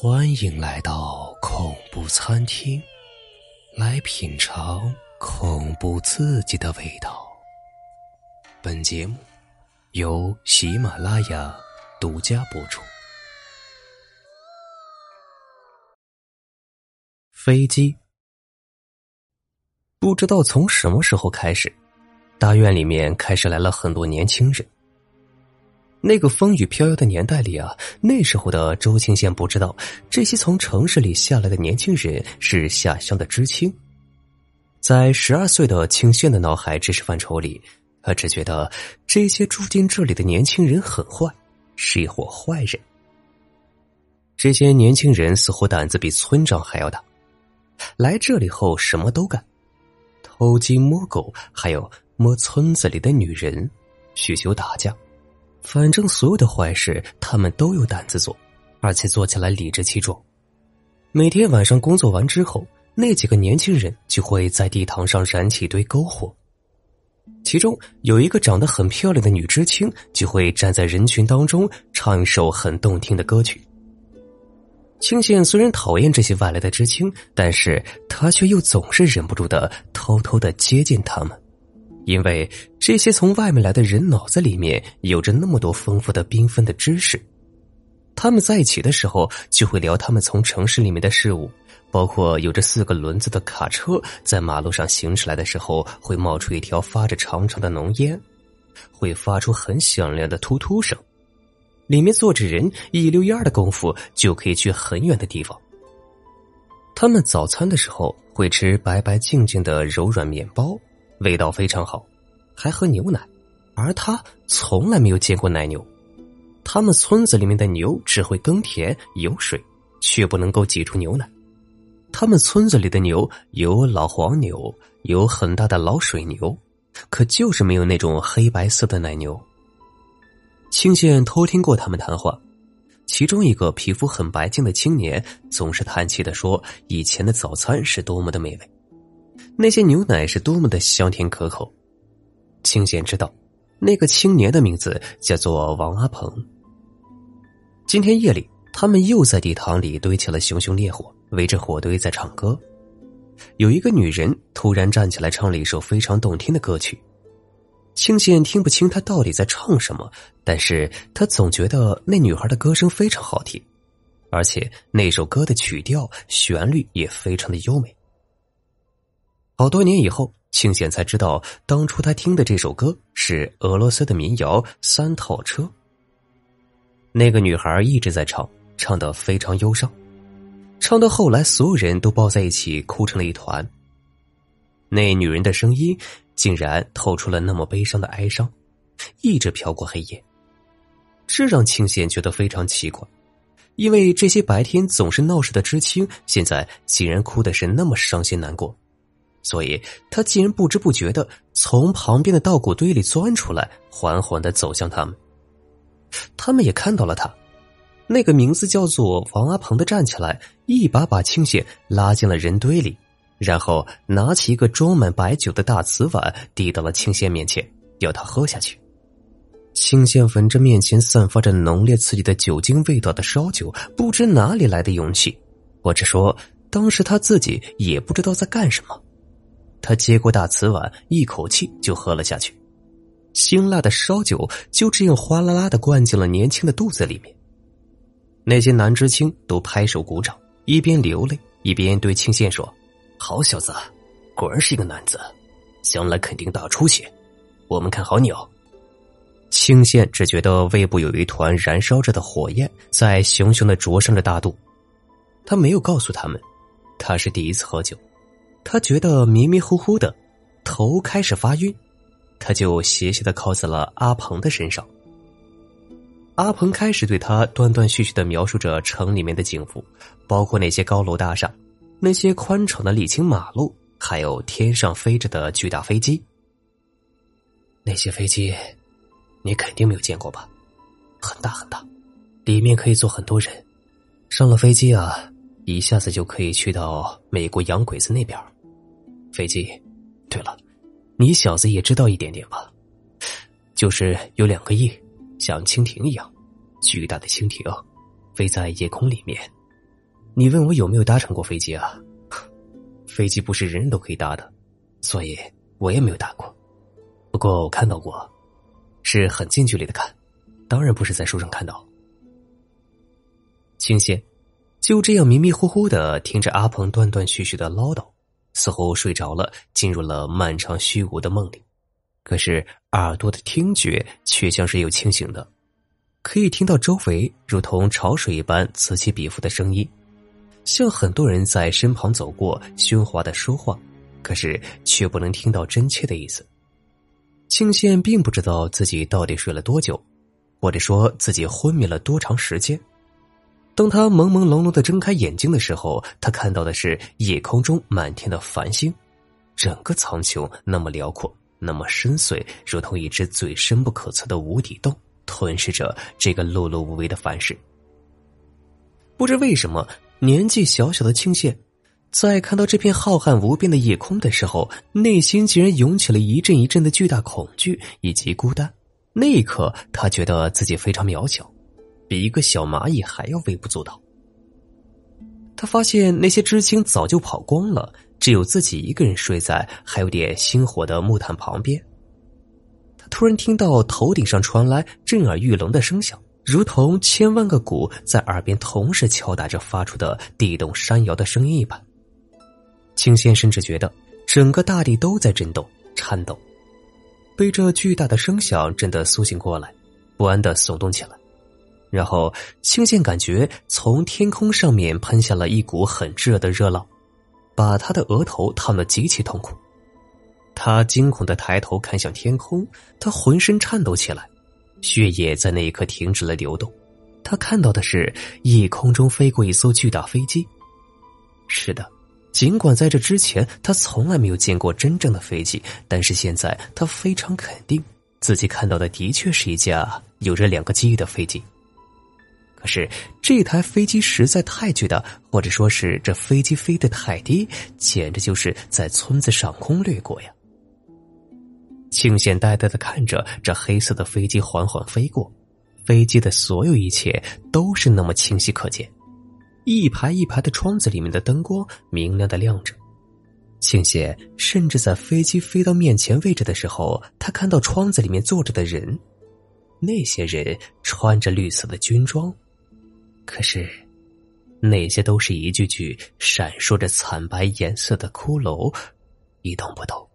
欢迎来到恐怖餐厅，来品尝恐怖刺激的味道。本节目由喜马拉雅独家播出。飞机，不知道从什么时候开始，大院里面开始来了很多年轻人。那个风雨飘摇的年代里啊，那时候的周庆县不知道这些从城市里下来的年轻人是下乡的知青。在十二岁的庆县的脑海知识范畴里，他只觉得这些住进这里的年轻人很坏，是一伙坏人。这些年轻人似乎胆子比村长还要大，来这里后什么都干，偷鸡摸狗，还有摸村子里的女人，酗酒打架。反正所有的坏事，他们都有胆子做，而且做起来理直气壮。每天晚上工作完之后，那几个年轻人就会在地堂上燃起一堆篝火。其中有一个长得很漂亮的女知青，就会站在人群当中唱一首很动听的歌曲。青县虽然讨厌这些外来的知青，但是他却又总是忍不住的偷偷的接近他们。因为这些从外面来的人脑子里面有着那么多丰富的缤纷的知识，他们在一起的时候就会聊他们从城市里面的事物，包括有着四个轮子的卡车在马路上行驶来的时候会冒出一条发着长长的浓烟，会发出很响亮的突突声，里面坐着人一溜烟的功夫就可以去很远的地方。他们早餐的时候会吃白白净净的柔软面包。味道非常好，还喝牛奶，而他从来没有见过奶牛。他们村子里面的牛只会耕田有水，却不能够挤出牛奶。他们村子里的牛有老黄牛，有很大的老水牛，可就是没有那种黑白色的奶牛。青县偷听过他们谈话，其中一个皮肤很白净的青年总是叹气的说：“以前的早餐是多么的美味。”那些牛奶是多么的香甜可口，清闲知道，那个青年的名字叫做王阿鹏。今天夜里，他们又在地堂里堆起了熊熊烈火，围着火堆在唱歌。有一个女人突然站起来，唱了一首非常动听的歌曲。清闲听不清她到底在唱什么，但是他总觉得那女孩的歌声非常好听，而且那首歌的曲调、旋律也非常的优美。好多年以后，庆贤才知道，当初他听的这首歌是俄罗斯的民谣《三套车》。那个女孩一直在唱，唱得非常忧伤，唱到后来，所有人都抱在一起哭成了一团。那女人的声音竟然透出了那么悲伤的哀伤，一直飘过黑夜。这让庆贤觉得非常奇怪，因为这些白天总是闹事的知青，现在竟然哭的是那么伤心难过。所以，他竟然不知不觉的从旁边的稻谷堆里钻出来，缓缓的走向他们。他们也看到了他，那个名字叫做王阿鹏的站起来，一把把青蟹拉进了人堆里，然后拿起一个装满白酒的大瓷碗，递到了青县面前，要他喝下去。青县闻着面前散发着浓烈刺激的酒精味道的烧酒，不知哪里来的勇气，或者说，当时他自己也不知道在干什么。他接过大瓷碗，一口气就喝了下去，辛辣的烧酒就这样哗啦啦的灌进了年轻的肚子里面。那些男知青都拍手鼓掌，一边流泪一边对青线说：“好小子，果然是一个男子，将来肯定大出息，我们看好你哦。”青线只觉得胃部有一团燃烧着的火焰在熊熊的灼伤着大肚，他没有告诉他们，他是第一次喝酒。他觉得迷迷糊糊的，头开始发晕，他就斜斜的靠在了阿鹏的身上。阿鹏开始对他断断续续的描述着城里面的景物，包括那些高楼大厦，那些宽敞的沥青马路，还有天上飞着的巨大飞机。那些飞机，你肯定没有见过吧？很大很大，里面可以坐很多人。上了飞机啊，一下子就可以去到美国洋鬼子那边。飞机，对了，你小子也知道一点点吧？就是有两个翼，像蜻蜓一样，巨大的蜻蜓，飞在夜空里面，你问我有没有搭乘过飞机啊？飞机不是人人都可以搭的，所以我也没有搭过。不过我看到过，是很近距离的看，当然不是在书上看到。清仙就这样迷迷糊糊的听着阿鹏断断续续的唠叨，似乎睡着了，进入了漫长虚无的梦里。可是耳朵的听觉却像是有清醒的，可以听到周围如同潮水一般此起彼伏的声音，像很多人在身旁走过，喧哗的说话，可是却不能听到真切的意思。庆宪并不知道自己到底睡了多久，或者说自己昏迷了多长时间。当他朦朦胧胧的睁开眼睛的时候，他看到的是夜空中满天的繁星，整个苍穹那么辽阔。那么深邃，如同一只最深不可测的无底洞，吞噬着这个碌碌无为的凡世。不知为什么，年纪小小的青县，在看到这片浩瀚无边的夜空的时候，内心竟然涌起了一阵一阵的巨大恐惧以及孤单。那一刻，他觉得自己非常渺小，比一个小蚂蚁还要微不足道。他发现那些知青早就跑光了。只有自己一个人睡在还有点星火的木炭旁边。他突然听到头顶上传来震耳欲聋的声响，如同千万个鼓在耳边同时敲打着，发出的地动山摇的声音一般。青仙甚至觉得整个大地都在震动、颤抖，被这巨大的声响震得苏醒过来，不安的耸动起来。然后，清仙感觉从天空上面喷下了一股很炙热的热浪。把他的额头烫得极其痛苦，他惊恐的抬头看向天空，他浑身颤抖起来，血液在那一刻停止了流动。他看到的是夜空中飞过一艘巨大飞机。是的，尽管在这之前他从来没有见过真正的飞机，但是现在他非常肯定自己看到的的确是一架有着两个机翼的飞机。可是这台飞机实在太巨大，或者说是这飞机飞得太低，简直就是在村子上空掠过呀。庆羡呆呆的看着这黑色的飞机缓缓飞过，飞机的所有一切都是那么清晰可见，一排一排的窗子里面的灯光明亮的亮着。庆羡甚至在飞机飞到面前位置的时候，他看到窗子里面坐着的人，那些人穿着绿色的军装。可是，那些都是一具具闪烁着惨白颜色的骷髅，一动不动。